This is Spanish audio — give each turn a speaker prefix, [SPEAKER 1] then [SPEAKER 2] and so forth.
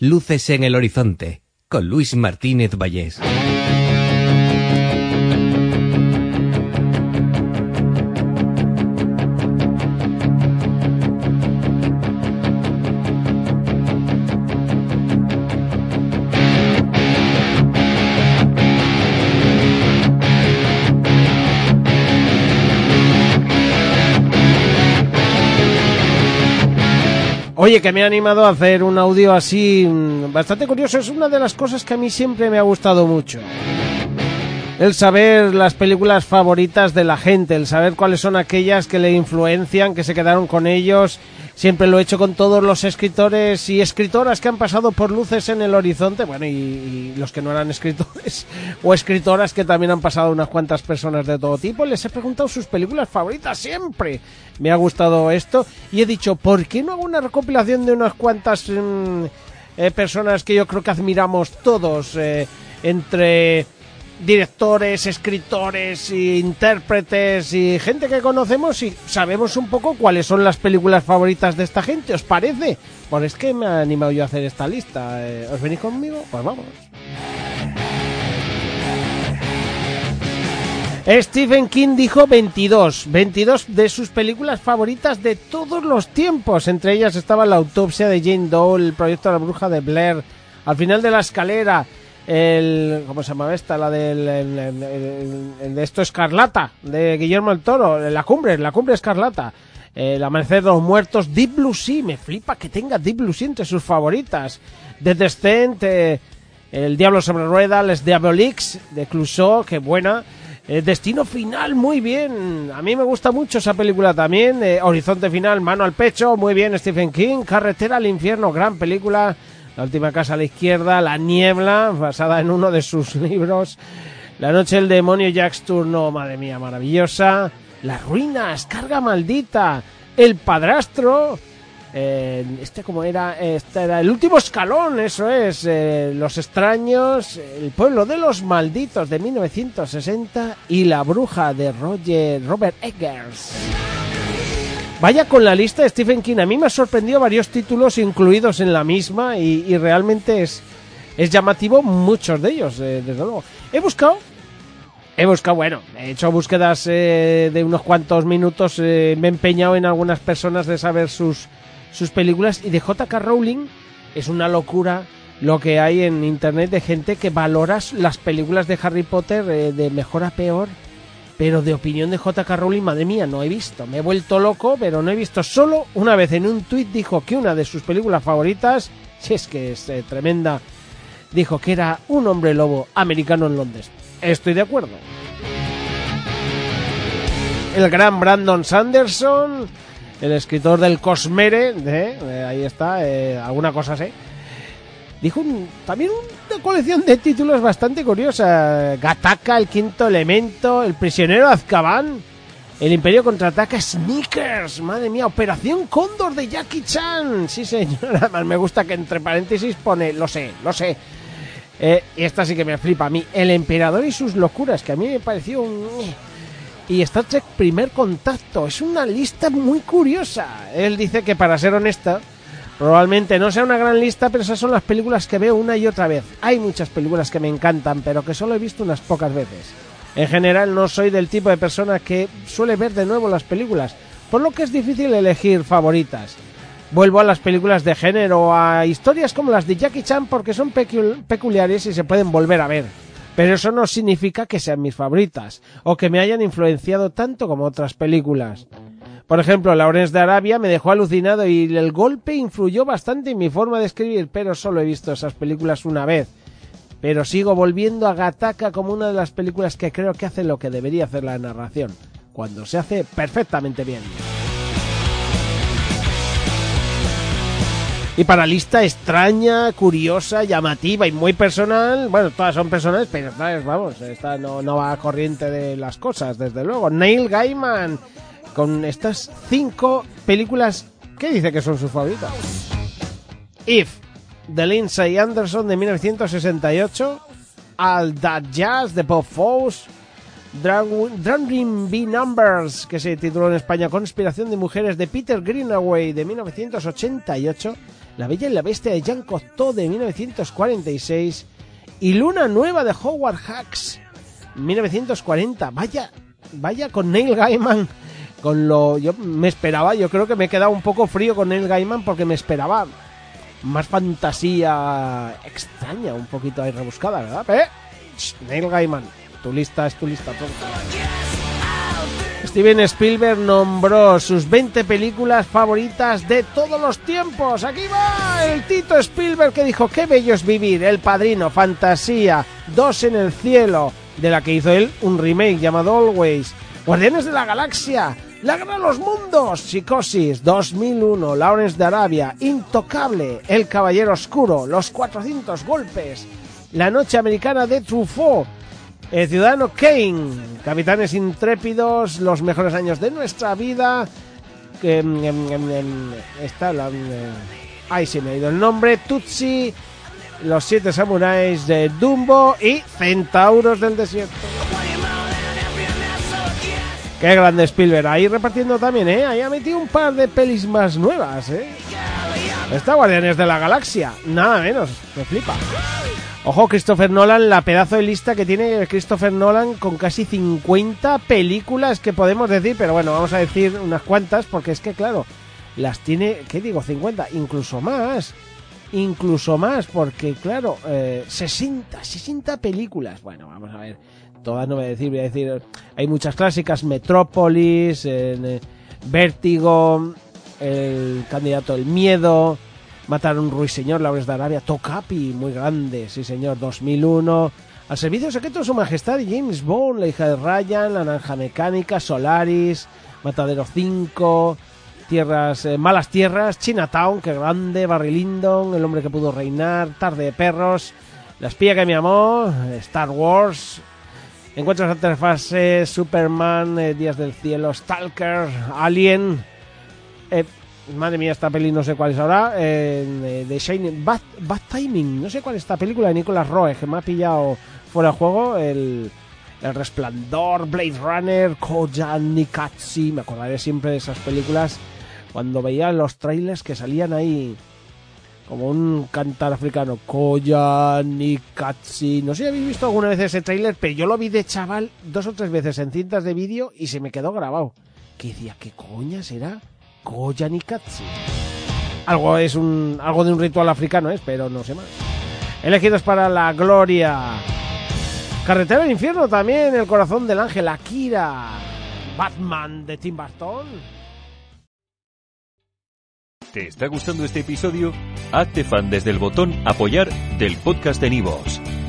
[SPEAKER 1] Luces en el horizonte, con Luis Martínez Vallés.
[SPEAKER 2] Oye, que me ha animado a hacer un audio así mm, bastante curioso. Es una de las cosas que a mí siempre me ha gustado mucho. El saber las películas favoritas de la gente, el saber cuáles son aquellas que le influencian, que se quedaron con ellos. Siempre lo he hecho con todos los escritores y escritoras que han pasado por luces en el horizonte, bueno, y, los que no eran escritores o escritoras que también han pasado unas cuantas personas de todo tipo. Les he preguntado sus películas favoritas siempre. Me ha gustado esto y he dicho, ¿por qué no hago una recopilación de unas cuantas mm, eh, personas que yo creo que admiramos todos eh, entre directores, escritores, intérpretes y gente que conocemos y sabemos un poco cuáles son las películas favoritas de esta gente, ¿os parece? Pues es que me ha animado yo a hacer esta lista. Eh, ¿Os venís conmigo? Pues vamos. Stephen King dijo 22, 22 de sus películas favoritas de todos los tiempos. Entre ellas estaba La autopsia de Jane Doe, El proyecto de la bruja de Blair, Al final de la escalera, el ¿cómo se llama esta? La del el, el- el- de esto Escarlata de Guillermo el Toro, la cumbre, la cumbre Escarlata. El amanecer de los muertos, Deep Blue Sea, me flipa que tenga Deep Blue Sea entre sus favoritas. The Descent, eh, El Diablo sobre Rueda, Les Diabolix de Clouseau, que buena. Eh, Destino Final, muy bien. A mí me gusta mucho esa película también. Eh, Horizonte Final, Mano al Pecho, muy bien. Stephen King, Carretera al Infierno, gran película. La última casa a la izquierda, La Niebla, basada en uno de sus libros. La Noche del Demonio, Jack's Turno, madre mía, maravillosa. Las Ruinas, Carga Maldita. El Padrastro. eh, este como era, este era el último escalón, eso es, eh, Los extraños, El pueblo de los malditos de 1960 y La bruja de Roger Robert Eggers. Vaya con la lista de Stephen King. A mí me ha sorprendido varios títulos incluidos en la misma y, realmente es, es llamativo muchos de ellos, eh, desde luego. He buscado, he buscado, bueno, he hecho búsquedas eh, de unos cuantos minutos, eh, me he empeñado en algunas personas de saber sus, sus películas y de J.K. Rowling es una locura lo que hay en internet de gente que valora las películas de Harry Potter eh, de mejor a peor. Pero de opinión de J.K. Rowling, madre mía, no he visto. Me he vuelto loco, pero no he visto. Solo una vez en un tuit dijo que una de sus películas favoritas, si es que es eh, tremenda, dijo que era un hombre lobo americano en Londres. Estoy de acuerdo. El gran Brandon Sanderson, el escritor del Cosmere, eh, ahí está, eh, alguna cosa sé. Dijo un- también una colección de títulos bastante curiosa. Gataka, el quinto elemento, el prisionero Azkaban, el imperio contraataca, Sneakers, madre mía, Operación Cóndor de Jackie Chan. Sí, señora, además me gusta que entre paréntesis pone, lo sé, lo sé. Eh, y esta sí que me flipa a mí. El emperador y sus locuras, que a mí me pareció un... Y Star Trek Primer Contacto. Es una lista muy curiosa. Él dice que para ser honesta, probablemente no sea una gran lista, pero esas son las películas que veo una y otra vez. Hay muchas películas que me encantan, pero que solo he visto unas pocas veces. En general no soy del tipo de persona que suele ver de nuevo las películas, por lo que es difícil elegir favoritas. Vuelvo a las películas de género, a historias como las de Jackie Chan porque son pecu- peculiares y se pueden volver a ver. Pero eso no significa que sean mis favoritas o que me hayan influenciado tanto como otras películas. Por ejemplo, Lawrence de Arabia me dejó alucinado y el golpe influyó bastante en mi forma de escribir, pero solo he visto esas películas una vez. Pero sigo volviendo a Gataka como una de las películas que creo que hace lo que debería hacer la narración, cuando se hace perfectamente bien. Y para lista extraña, curiosa, llamativa y muy personal, bueno, todas son personales, pero vamos, esta no, no va a corriente de las cosas, desde luego. Neil Gaiman, con estas cinco películas, ¿qué dice que son sus favoritas? If, de Lindsay Anderson de 1968, All That Jazz de Bob Fosse, Drowning Bee Numbers, que se tituló en España Conspiración de Mujeres de Peter Greenaway de 1988, La Bella y la Bestia de Jean Cocteau de 1946 y Luna Nueva de Howard Hawks 1940. Vaya, vaya con Neil Gaiman. Con lo yo me esperaba, yo creo que me he quedado un poco frío con Neil Gaiman porque me esperaba más fantasía extraña, un poquito ahí rebuscada, ¿verdad? Neil Gaiman, tu lista es tu lista. Steven Spielberg nombró sus 20 películas favoritas de todos los tiempos. Aquí va el Tito Spielberg que dijo, qué bello es vivir, El Padrino, Fantasía, Dos en el Cielo, de la que hizo él un remake llamado Always, Guardianes de la Galaxia, La Guerra de los Mundos, Psicosis, 2001, Lawrence de Arabia, Intocable, El Caballero Oscuro, Los 400 Golpes, La Noche Americana de Truffaut, el Ciudadano Kane, Capitanes Intrépidos, Los Mejores Años de Nuestra Vida, mm, mm, mm, está la... ahí se me ha ido el nombre, Tutsi, Los Siete Samuráis de Dumbo y Centauros del Desierto. Qué grande Spielberg, ahí repartiendo también, ¿eh? Ahí ha metido un par de pelis más nuevas, ¿eh? Está Guardianes de la Galaxia, nada menos, me flipa. Ojo, Christopher Nolan, la pedazo de lista que tiene Christopher Nolan con casi 50 películas que podemos decir, pero bueno, vamos a decir unas cuantas porque es que, claro, las tiene, ¿qué digo? 50, incluso más. Incluso más, porque claro, eh, 60, 60 películas. Bueno, vamos a ver, todas no voy a decir, voy a decir, hay muchas clásicas, Metrópolis, eh, Vértigo, El candidato del miedo, Matar a un ruiseñor, Laures de Arabia, Tocapi, muy grande, sí señor, 2001. Al servicio secreto de su majestad James Bond, La hija de Ryan, La naranja mecánica, Solaris, Matadero 5, Tierras, eh, Malas Tierras, Chinatown, que grande, Barry Lyndon, El hombre que pudo reinar, Tarde de perros, La espía que me amó, Star Wars, Encuentros ante fase, Superman, eh, Días del cielo, Stalker, Alien, eh, Madre mía, esta peli no sé cuál es ahora. Eh, de Shining. Bad, Timing. No sé cuál es esta película de Nicolas Roe, que me ha pillado fuera de juego. El, el Resplandor, Blade Runner, Koyan, Nikatsi. Me acordaré siempre de esas películas cuando veía los trailers que salían ahí como un cantar africano. Koyan, Nikatsi. No sé si habéis visto alguna vez ese trailer, pero yo lo vi de chaval dos o tres veces en cintas de vídeo y se me quedó grabado. Que decía, ¿qué coña será? Koyanikatsu. Algo es un algo de un ritual africano, ¿eh? pero no sé más. Elegidos para la gloria. Carretera del infierno también, El corazón del ángel, Akira. Batman de Tim Burton.
[SPEAKER 3] ¿Te está gustando este episodio? Hazte fan desde el botón apoyar del podcast de Nivos.